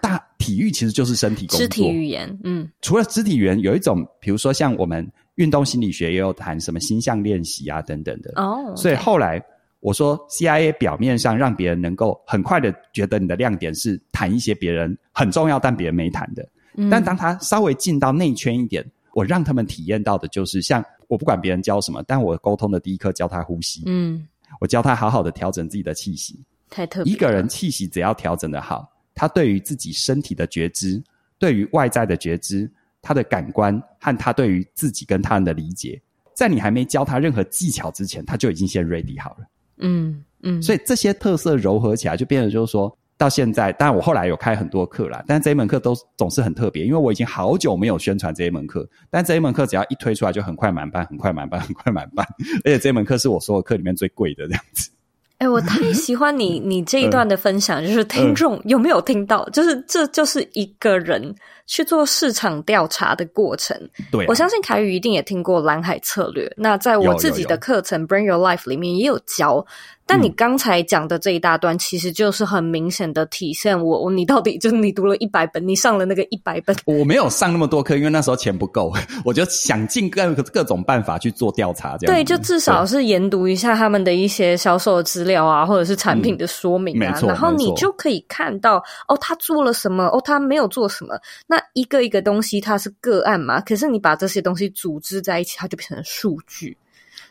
大体育其实就是身体工作，肢体语言。嗯，除了肢体语言，有一种，比如说像我们运动心理学也有谈什么心象练习啊等等的。哦，所以后来我说，CIA 表面上让别人能够很快的觉得你的亮点是谈一些别人很重要但别人没谈的。嗯，但当他稍微进到内圈一点，我让他们体验到的就是，像我不管别人教什么，但我沟通的第一课教他呼吸。嗯，我教他好好的调整自己的气息。太特别。一个人气息只要调整的好，他对于自己身体的觉知，对于外在的觉知，他的感官和他对于自己跟他人的理解，在你还没教他任何技巧之前，他就已经先 ready 好了。嗯嗯，所以这些特色糅合起来，就变得就是说到现在，当然我后来有开很多课啦，但这一门课都总是很特别，因为我已经好久没有宣传这一门课，但这一门课只要一推出来，就很快满班，很快满班，很快满班，[laughs] 而且这门课是我所有课里面最贵的这样子。哎、欸，我太喜欢你你这一段的分享，就是听众有没有听到？就是这就是一个人去做市场调查的过程。对、啊，我相信凯宇一定也听过蓝海策略。那在我自己的课程《Bring Your Life》里面也有教。但你刚才讲的这一大段，其实就是很明显的体现我，我你到底就是你读了一百本，你上了那个一百本。我没有上那么多课，因为那时候钱不够，我就想尽各各种办法去做调查，这样。对，就至少是研读一下他们的一些销售的资料啊，或者是产品的说明啊，嗯、然后你就可以看到哦，他做了什么，哦，他没有做什么。那一个一个东西，它是个案嘛？可是你把这些东西组织在一起，它就变成数据。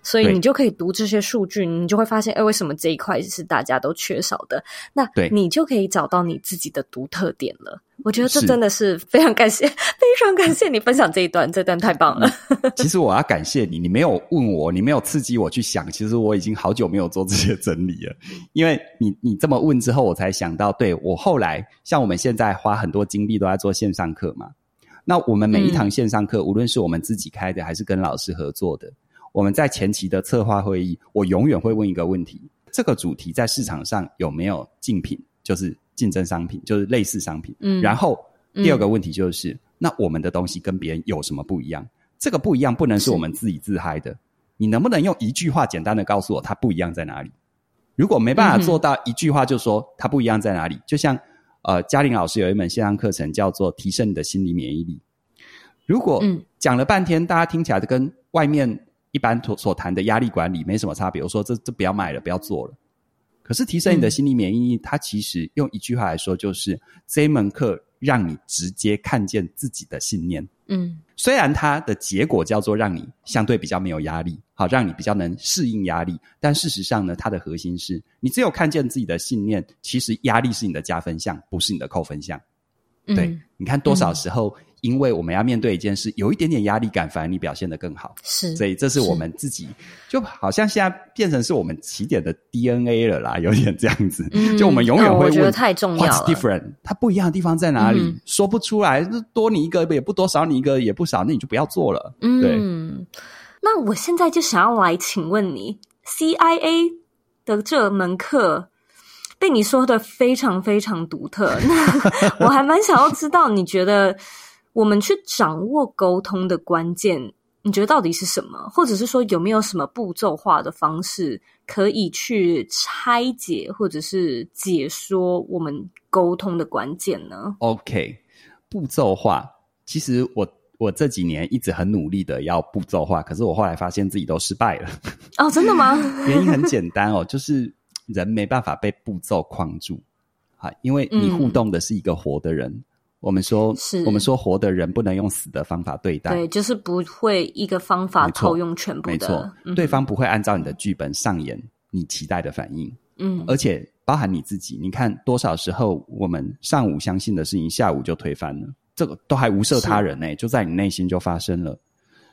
所以你就可以读这些数据，你就会发现，哎，为什么这一块是大家都缺少的？那你就可以找到你自己的独特点了。我觉得这真的是非常感谢，[laughs] 非常感谢你分享这一段，这段太棒了。其实我要感谢你，你没有问我，你没有刺激我去想，其实我已经好久没有做这些整理了。因为你你这么问之后，我才想到，对，我后来像我们现在花很多精力都在做线上课嘛。那我们每一堂线上课，嗯、无论是我们自己开的，还是跟老师合作的。我们在前期的策划会议，我永远会问一个问题：这个主题在市场上有没有竞品，就是竞争商品，就是类似商品。嗯，然后第二个问题就是，嗯、那我们的东西跟别人有什么不一样？这个不一样不能是我们自己自嗨的。你能不能用一句话简单的告诉我它不一样在哪里？如果没办法做到一句话就说它不一样在哪里，嗯、就像呃嘉玲老师有一门线上课程叫做提升你的心理免疫力。如果讲了半天，大家听起来就跟外面一般所所谈的压力管理没什么差别。我说这这不要买了，不要做了。可是提升你的心理免疫力，它其实用一句话来说，就是这一门课让你直接看见自己的信念。嗯，虽然它的结果叫做让你相对比较没有压力，好，让你比较能适应压力，但事实上呢，它的核心是你只有看见自己的信念，其实压力是你的加分项，不是你的扣分项。嗯、对，你看多少时候，因为我们要面对一件事，有一点点压力感，反而你表现得更好。是，所以这是我们自己，就好像现在变成是我们起点的 DNA 了啦，有点这样子。嗯、就我们永远会问，哦、我觉得太重要了。What's different？它不一样的地方在哪里？嗯、说不出来，多你一个也不多，少你一个也不少，那你就不要做了。嗯，对。那我现在就想要来请问你，CIA 的这门课。被你说的非常非常独特，那 [laughs] 我还蛮想要知道，你觉得我们去掌握沟通的关键，你觉得到底是什么？或者是说有没有什么步骤化的方式可以去拆解或者是解说我们沟通的关键呢？OK，步骤化，其实我我这几年一直很努力的要步骤化，可是我后来发现自己都失败了。哦，真的吗？[laughs] 原因很简单哦，就是。人没办法被步骤框住，啊，因为你互动的是一个活的人。嗯、我们说，是。我们说活的人不能用死的方法对待，对，就是不会一个方法套用全部的，没错，对方不会按照你的剧本上演你期待的反应，嗯，而且包含你自己，你看多少时候我们上午相信的事情，下午就推翻了，这个都还无涉他人呢、欸，就在你内心就发生了。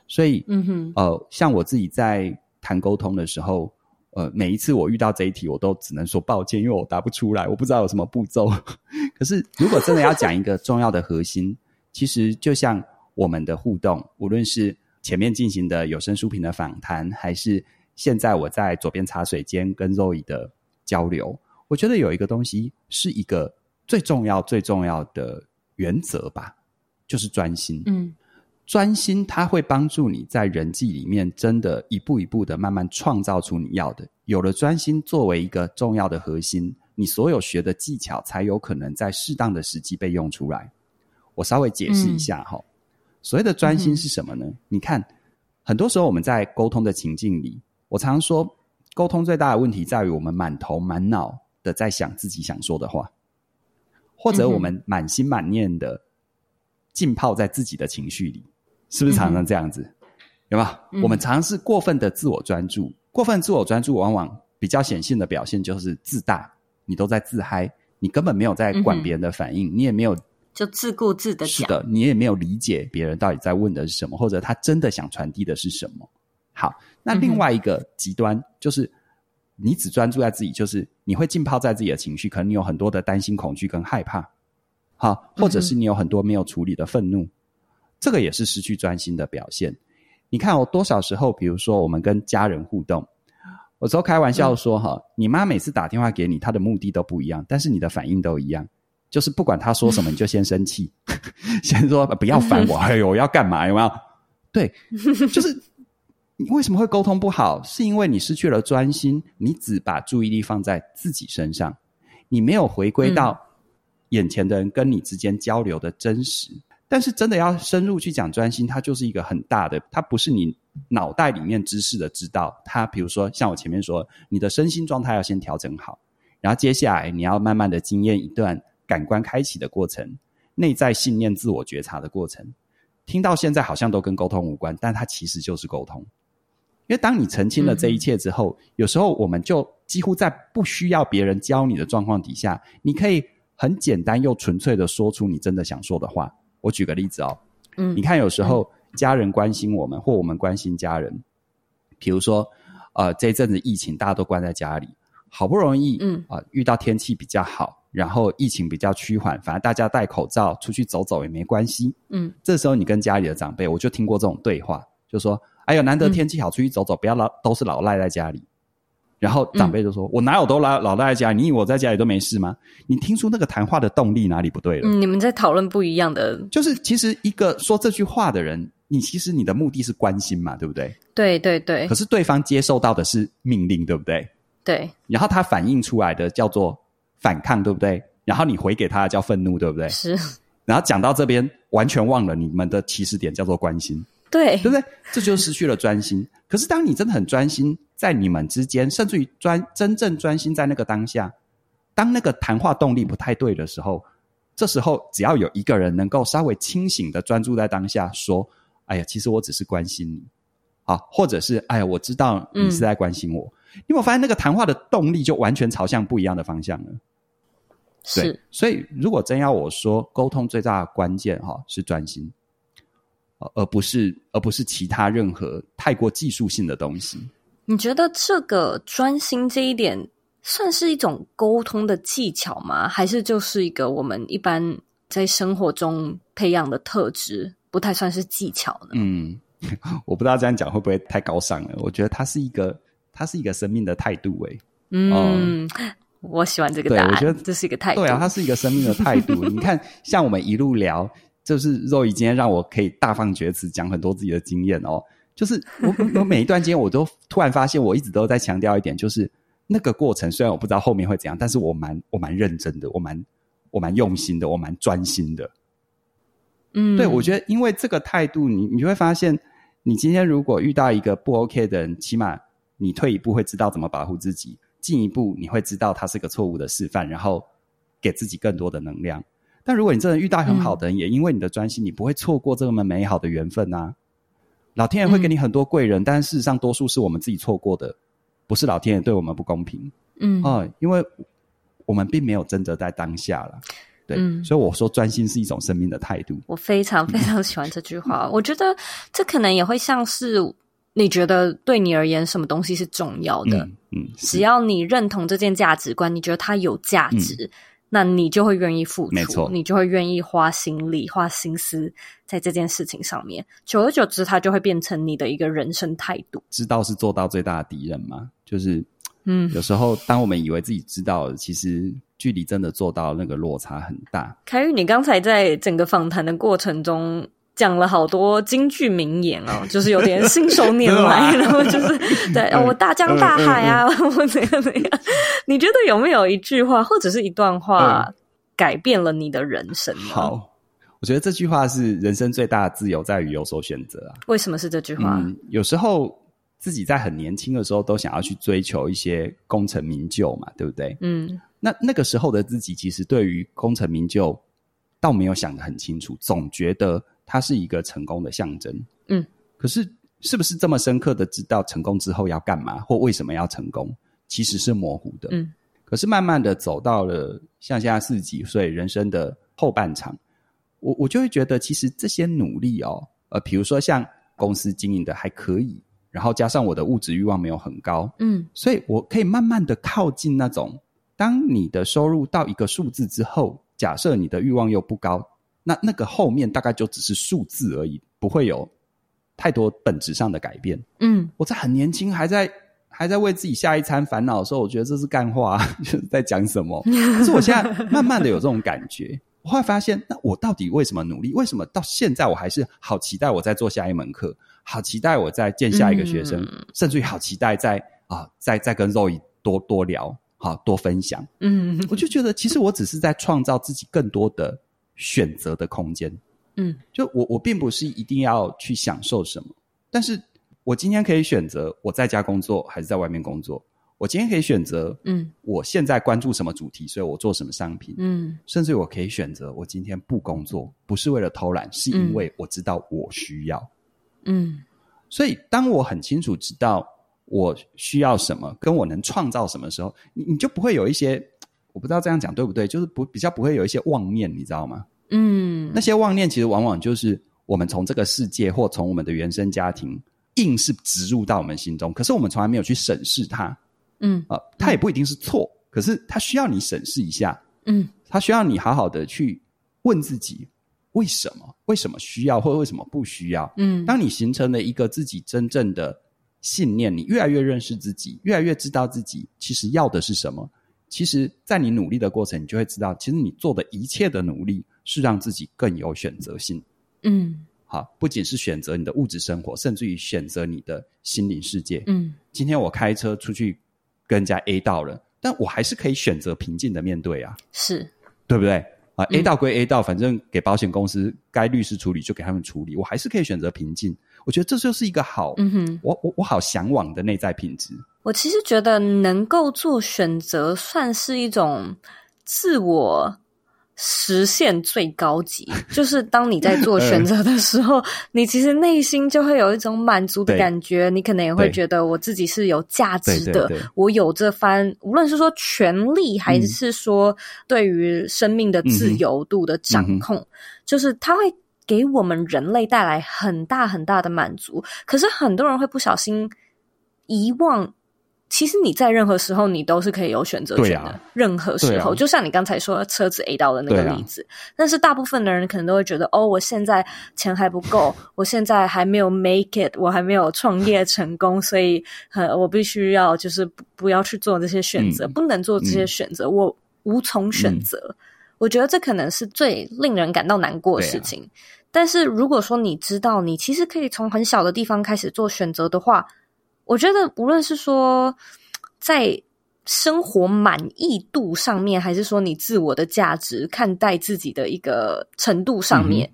所以，嗯哼，呃，像我自己在谈沟通的时候。呃，每一次我遇到这一题，我都只能说抱歉，因为我答不出来，我不知道有什么步骤。[laughs] 可是，如果真的要讲一个重要的核心，其实就像我们的互动，无论是前面进行的有声书评的访谈，还是现在我在左边茶水间跟 Zoe 的交流，我觉得有一个东西是一个最重要、最重要的原则吧，就是专心。嗯。专心，它会帮助你在人际里面，真的一步一步的慢慢创造出你要的。有了专心作为一个重要的核心，你所有学的技巧才有可能在适当的时机被用出来。我稍微解释一下哈，嗯、所谓的专心是什么呢？嗯、你看，很多时候我们在沟通的情境里，我常常说，沟通最大的问题在于我们满头满脑的在想自己想说的话，或者我们满心满念的浸泡在自己的情绪里。是不是常常这样子？嗯、有没有？嗯、我们常常是过分的自我专注，过分自我专注，往往比较显性的表现就是自大。你都在自嗨，你根本没有在管别人的反应，嗯、你也没有就自顾自的讲。是的，你也没有理解别人到底在问的是什么，或者他真的想传递的是什么。好，那另外一个极端就是你只专注在自己，就是你会浸泡在自己的情绪，可能你有很多的担心、恐惧跟害怕。好，或者是你有很多没有处理的愤怒。嗯这个也是失去专心的表现。你看，我多少时候，比如说我们跟家人互动，我都开玩笑说：“哈、嗯，你妈每次打电话给你，她的目的都不一样，但是你的反应都一样，就是不管她说什么，你就先生气，[laughs] 先说不要烦我，[laughs] 哎呦，我要干嘛？有没有？对，[laughs] 就是你为什么会沟通不好？是因为你失去了专心，你只把注意力放在自己身上，你没有回归到眼前的人跟你之间交流的真实。嗯”但是真的要深入去讲专心，它就是一个很大的，它不是你脑袋里面知识的知道。它比如说像我前面说，你的身心状态要先调整好，然后接下来你要慢慢的经验一段感官开启的过程，内在信念自我觉察的过程。听到现在好像都跟沟通无关，但它其实就是沟通。因为当你澄清了这一切之后，有时候我们就几乎在不需要别人教你的状况底下，你可以很简单又纯粹的说出你真的想说的话。我举个例子哦，嗯，你看有时候家人关心我们，嗯、或我们关心家人，比如说，呃，这一阵子疫情大家都关在家里，好不容易，嗯啊、呃，遇到天气比较好，然后疫情比较趋缓，反正大家戴口罩出去走走也没关系，嗯，这时候你跟家里的长辈，我就听过这种对话，就说，哎呦，难得天气好，出去走走，不要老都是老赖在家里，然后长辈就说：“嗯、我哪有都老老待在家里？你以为我在家里都没事吗？”你听出那个谈话的动力哪里不对了？嗯，你们在讨论不一样的，就是其实一个说这句话的人，你其实你的目的是关心嘛，对不对？对对对。可是对方接受到的是命令，对不对？对。然后他反映出来的叫做反抗，对不对？然后你回给他叫愤怒，对不对？是。然后讲到这边，完全忘了你们的起始点叫做关心。对，对不对？这就失去了专心。可是，当你真的很专心在你们之间，甚至于专真正专心在那个当下，当那个谈话动力不太对的时候，这时候只要有一个人能够稍微清醒的专注在当下，说：“哎呀，其实我只是关心你。”啊，或者是“哎呀，我知道你是在关心我。嗯”因为我发现那个谈话的动力就完全朝向不一样的方向了。是，所以如果真要我说，沟通最大的关键哈是专心。而不是，而不是其他任何太过技术性的东西。你觉得这个专心这一点算是一种沟通的技巧吗？还是就是一个我们一般在生活中培养的特质，不太算是技巧呢？嗯，[laughs] 我不知道这样讲会不会太高尚了。我觉得它是一个，它是一个生命的态度。诶，嗯，嗯，我喜欢这个答案。我觉得这是一个态度。对啊，它是一个生命的态度。[laughs] 你看，像我们一路聊。就是肉姨今天让我可以大放厥词，讲很多自己的经验哦。就是我我每一段经验，我都突然发现，我一直都在强调一点，就是那个过程虽然我不知道后面会怎样，但是我蛮我蛮认真的，我蛮我蛮用心的，我蛮专心的。嗯，对，我觉得因为这个态度，你你就会发现，你今天如果遇到一个不 OK 的人，起码你退一步会知道怎么保护自己，进一步你会知道他是个错误的示范，然后给自己更多的能量。但如果你真的遇到很好的人，嗯、也因为你的专心，你不会错过这么美好的缘分啊！老天爷会给你很多贵人，嗯、但是事实上多数是我们自己错过的，不是老天爷对我们不公平。嗯啊、呃，因为我们并没有真的在当下了。对，嗯、所以我说专心是一种生命的态度。我非常非常喜欢这句话。我觉得这可能也会像是你觉得对你而言什么东西是重要的。嗯，嗯只要你认同这件价值观，你觉得它有价值。嗯那你就会愿意付出，没错，你就会愿意花心力、花心思在这件事情上面。久而久之，它就会变成你的一个人生态度。知道是做到最大的敌人吗？就是，嗯，有时候当我们以为自己知道，其实距离真的做到那个落差很大。凯宇，你刚才在整个访谈的过程中。讲了好多京剧名言哦，[laughs] 就是有点信手拈来，[laughs] 然后就是对，我大江大海啊，[laughs] 我怎样怎样？你觉得有没有一句话或者是一段话改变了你的人生？好，我觉得这句话是人生最大的自由在于有所选择啊。为什么是这句话？嗯，有时候自己在很年轻的时候都想要去追求一些功成名就嘛，对不对？嗯，那那个时候的自己其实对于功成名就倒没有想得很清楚，总觉得。它是一个成功的象征，嗯，可是是不是这么深刻的知道成功之后要干嘛，或为什么要成功，其实是模糊的，嗯。可是慢慢的走到了像现在四十几岁人生的后半场，我我就会觉得，其实这些努力哦，呃，比如说像公司经营的还可以，然后加上我的物质欲望没有很高，嗯，所以我可以慢慢的靠近那种，当你的收入到一个数字之后，假设你的欲望又不高。那那个后面大概就只是数字而已，不会有太多本质上的改变。嗯，我在很年轻，还在还在为自己下一餐烦恼的时候，我觉得这是干话，[laughs] 就是在讲什么。[laughs] 可是我现在慢慢的有这种感觉，我会发现，那我到底为什么努力？为什么到现在我还是好期待我在做下一门课，好期待我在见下一个学生，嗯、甚至于好期待在啊，再再跟 Zoe 多多聊，好多分享。嗯，我就觉得其实我只是在创造自己更多的。选择的空间，嗯，就我我并不是一定要去享受什么，但是我今天可以选择我在家工作还是在外面工作，我今天可以选择，嗯，我现在关注什么主题，所以我做什么商品，嗯，甚至我可以选择我今天不工作，不是为了偷懒，是因为我知道我需要，嗯，所以当我很清楚知道我需要什么，跟我能创造什么时候，你你就不会有一些。我不知道这样讲对不对，就是不比较不会有一些妄念，你知道吗？嗯，那些妄念其实往往就是我们从这个世界或从我们的原生家庭硬是植入到我们心中，可是我们从来没有去审视它。嗯啊，它也不一定是错，嗯，可是它需要你审视一下。嗯，它需要你好好的去问自己为什么？为什么需要或者为什么不需要？嗯，当你形成了一个自己真正的信念，你越来越认识自己，越来越知道自己其实要的是什么。其实，在你努力的过程，你就会知道，其实你做的一切的努力是让自己更有选择性。嗯，好，不仅是选择你的物质生活，甚至于选择你的心灵世界。嗯，今天我开车出去跟人家 A 到了，但我还是可以选择平静的面对啊，是对不对？啊，A 道归 A 道，嗯，反正给保险公司该律师处理就给他们处理，我还是可以选择平静。我觉得这就是一个好，嗯哼，我我我好向往的内在品质。我其实觉得能够做选择，算是一种自我实现最高级。就是当你在做选择的时候，你其实内心就会有一种满足的感觉。你可能也会觉得我自己是有价值的，我有这番无论是说权利，还是说对于生命的自由度的掌控，嗯、就是它会。给我们人类带来很大很大的满足，可是很多人会不小心遗忘，其实你在任何时候你都是可以有选择权的。啊、任何时候，啊、就像你刚才说车子 A 到的那个例子，啊、但是大部分的人可能都会觉得，哦，我现在钱还不够，[laughs] 我现在还没有 make it，我还没有创业成功，[laughs] 所以，我必须要就是不要去做这些选择，嗯、不能做这些选择，嗯、我无从选择。嗯、我觉得这可能是最令人感到难过的事情。但是如果说你知道你其实可以从很小的地方开始做选择的话，我觉得无论是说在生活满意度上面，还是说你自我的价值看待自己的一个程度上面，嗯、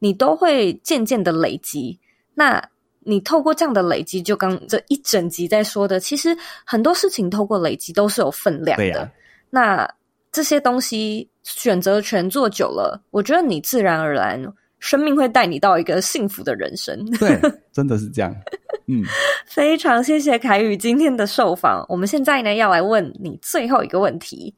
你都会渐渐的累积。那你透过这样的累积，就刚这一整集在说的，其实很多事情透过累积都是有分量的。啊、那这些东西选择权做久了，我觉得你自然而然。生命会带你到一个幸福的人生。[laughs] 对，真的是这样。嗯，[laughs] 非常谢谢凯宇今天的受访。我们现在呢要来问你最后一个问题：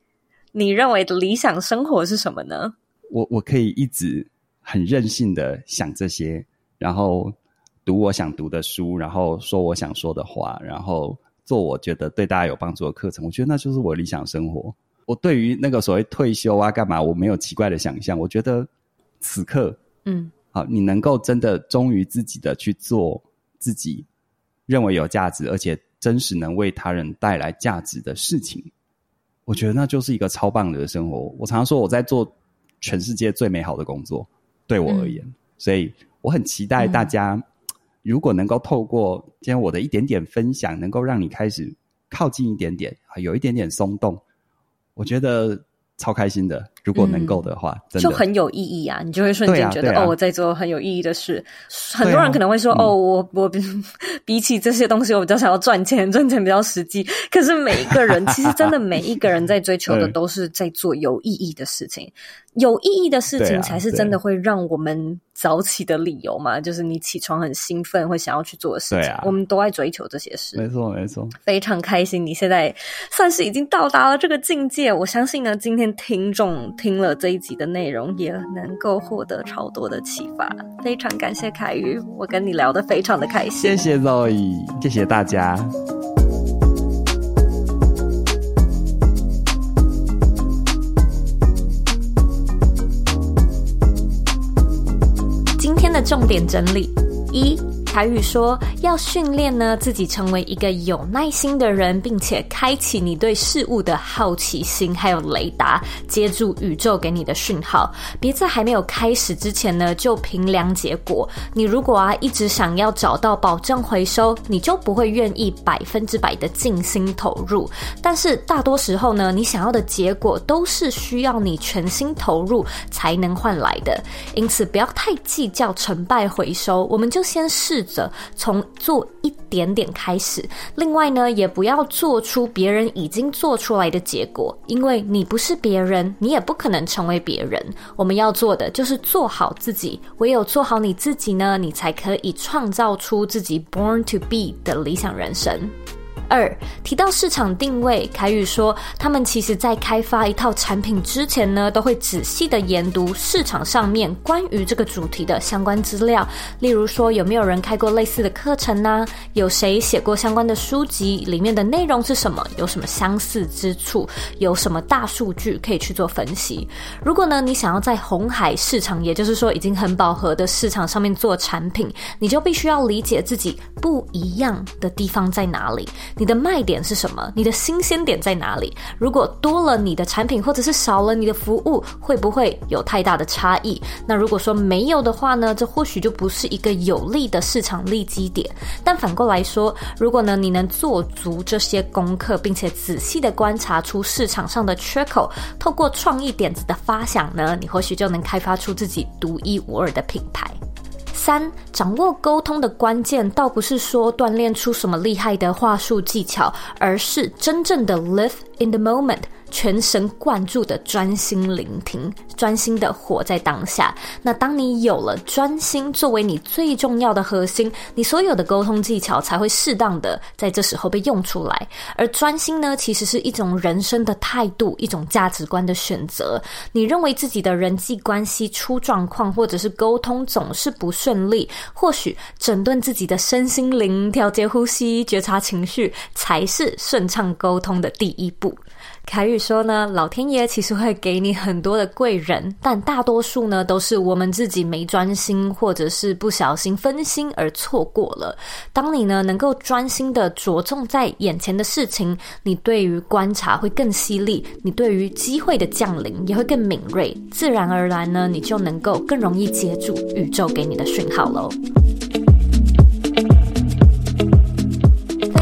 你认为的理想生活是什么呢？我我可以一直很任性的想这些，然后读我想读的书，然后说我想说的话，然后做我觉得对大家有帮助的课程。我觉得那就是我理想生活。我对于那个所谓退休啊干嘛，我没有奇怪的想象。我觉得此刻。嗯，好，你能够真的忠于自己的去做自己认为有价值，而且真实能为他人带来价值的事情，我觉得那就是一个超棒的生活。我常常说我在做全世界最美好的工作，对我而言，嗯、所以我很期待大家，嗯、如果能够透过今天我的一点点分享，能够让你开始靠近一点点，有一点点松动，我觉得。超开心的，如果能够的话，就很有意义啊！你就会瞬间觉得，啊啊、哦，我在做很有意义的事。很多人可能会说，啊、哦，我我比起这些东西，我比较想要赚钱，赚钱比较实际。可是每一个人，[laughs] 其实真的每一个人在追求的都是在做有意义的事情。有意义的事情才是真的会让我们早起的理由嘛？就是你起床很兴奋，会想要去做的事情。我们都爱追求这些事。没错，没错。非常开心，你现在算是已经到达了这个境界。我相信呢，今天听众听了这一集的内容，也能够获得超多的启发。非常感谢凯宇，我跟你聊得非常的开心。谢谢 Zoe，谢谢大家。重点整理一。凯宇说：“要训练呢，自己成为一个有耐心的人，并且开启你对事物的好奇心，还有雷达，接住宇宙给你的讯号。别在还没有开始之前呢，就评量结果。你如果啊一直想要找到保证回收，你就不会愿意百分之百的尽心投入。但是大多时候呢，你想要的结果都是需要你全心投入才能换来的。因此，不要太计较成败回收，我们就先试。”着从做一点点开始，另外呢，也不要做出别人已经做出来的结果，因为你不是别人，你也不可能成为别人。我们要做的就是做好自己，唯有做好你自己呢，你才可以创造出自己 born to be 的理想人生。二，提到市场定位，凯宇说，他们其实在开发一套产品之前呢，都会仔细的研读市场上面关于这个主题的相关资料，例如说有没有人开过类似的课程呢、有谁写过相关的书籍？里面的内容是什么？有什么相似之处？有什么大数据可以去做分析？如果呢，你想要在红海市场，也就是说已经很饱和的市场上面做产品，你就必须要理解自己不一样的地方在哪里。你的卖点是什么？你的新鲜点在哪里？如果多了你的产品，或者是少了你的服务，会不会有太大的差异？那如果说没有的话呢？这或许就不是一个有利的市场利基点。但反过来说，如果呢，你能做足这些功课，并且仔细的观察出市场上的缺口，透过创意点子的发想呢，你或许就能开发出自己独一无二的品牌。三，掌握沟通的关键，倒不是说锻炼出什么厉害的话术技巧，而是真正的 live in the moment。全神贯注的专心聆听，专心的活在当下。那当你有了专心作为你最重要的核心，你所有的沟通技巧才会适当的在这时候被用出来。而专心呢，其实是一种人生的态度，一种价值观的选择。你认为自己的人际关系出状况，或者是沟通总是不顺利，或许整顿自己的身心灵，调节呼吸，觉察情绪，才是顺畅沟通的第一步。凯宇说呢，老天爷其实会给你很多的贵人，但大多数呢都是我们自己没专心，或者是不小心分心而错过了。当你呢能够专心的着重在眼前的事情，你对于观察会更犀利，你对于机会的降临也会更敏锐，自然而然呢，你就能够更容易接住宇宙给你的讯号喽。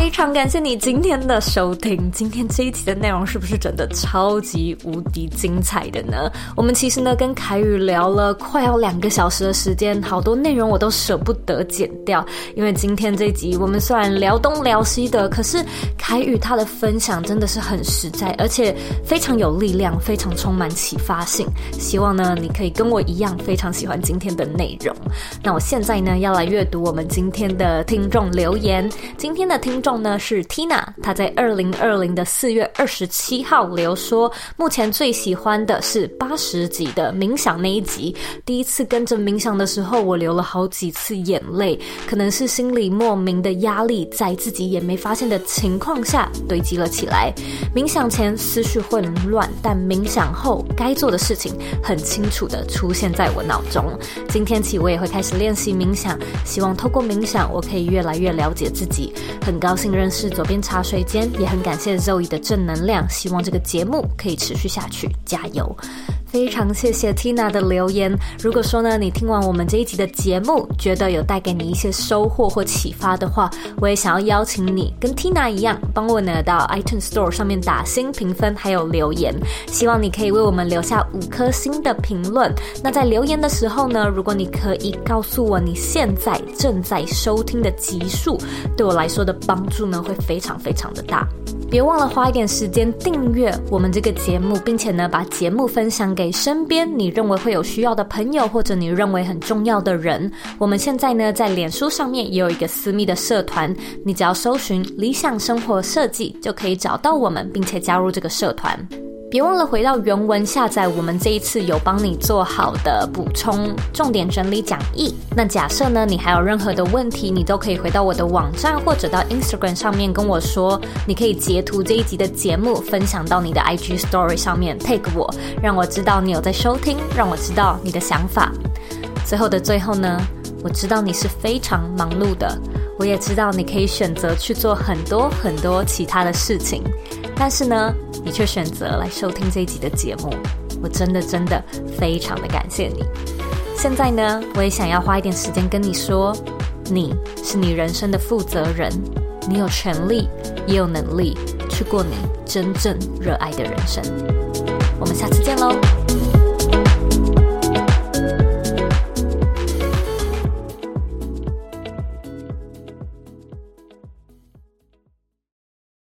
非常感谢你今天的收听。今天这一集的内容是不是真的超级无敌精彩的呢？我们其实呢跟凯宇聊了快要两个小时的时间，好多内容我都舍不得剪掉。因为今天这一集我们虽然聊东聊西的，可是凯宇他的分享真的是很实在，而且非常有力量，非常充满启发性。希望呢你可以跟我一样非常喜欢今天的内容。那我现在呢要来阅读我们今天的听众留言。今天的听众。呢是 Tina，她在二零二零的四月二十七号留说，目前最喜欢的是八十集的冥想那一集。第一次跟着冥想的时候，我流了好几次眼泪，可能是心里莫名的压力，在自己也没发现的情况下堆积了起来。冥想前思绪混乱，但冥想后该做的事情很清楚的出现在我脑中。今天起我也会开始练习冥想，希望透过冥想，我可以越来越了解自己。很高兴。认识左边茶水间，也很感谢 Zoe 的正能量，希望这个节目可以持续下去，加油！非常谢谢 Tina 的留言。如果说呢，你听完我们这一集的节目，觉得有带给你一些收获或启发的话，我也想要邀请你跟 Tina 一样，帮我呢到 iTunes Store 上面打星评分，还有留言。希望你可以为我们留下五颗星的评论。那在留言的时候呢，如果你可以告诉我你现在正在收听的集数，对我来说的帮助呢，会非常非常的大。别忘了花一点时间订阅我们这个节目，并且呢，把节目分享给身边你认为会有需要的朋友，或者你认为很重要的人。我们现在呢，在脸书上面也有一个私密的社团，你只要搜寻“理想生活设计”，就可以找到我们，并且加入这个社团。别忘了回到原文下载我们这一次有帮你做好的补充重点整理讲义。那假设呢，你还有任何的问题，你都可以回到我的网站或者到 Instagram 上面跟我说。你可以截图这一集的节目，分享到你的 IG Story 上面，tag 我，让我知道你有在收听，让我知道你的想法。最后的最后呢，我知道你是非常忙碌的，我也知道你可以选择去做很多很多其他的事情，但是呢，你却选择来收听这一集的节目，我真的真的非常的感谢你。现在呢，我也想要花一点时间跟你说，你是你人生的负责人，你有权利也有能力去过你真正热爱的人生。我们下次见喽。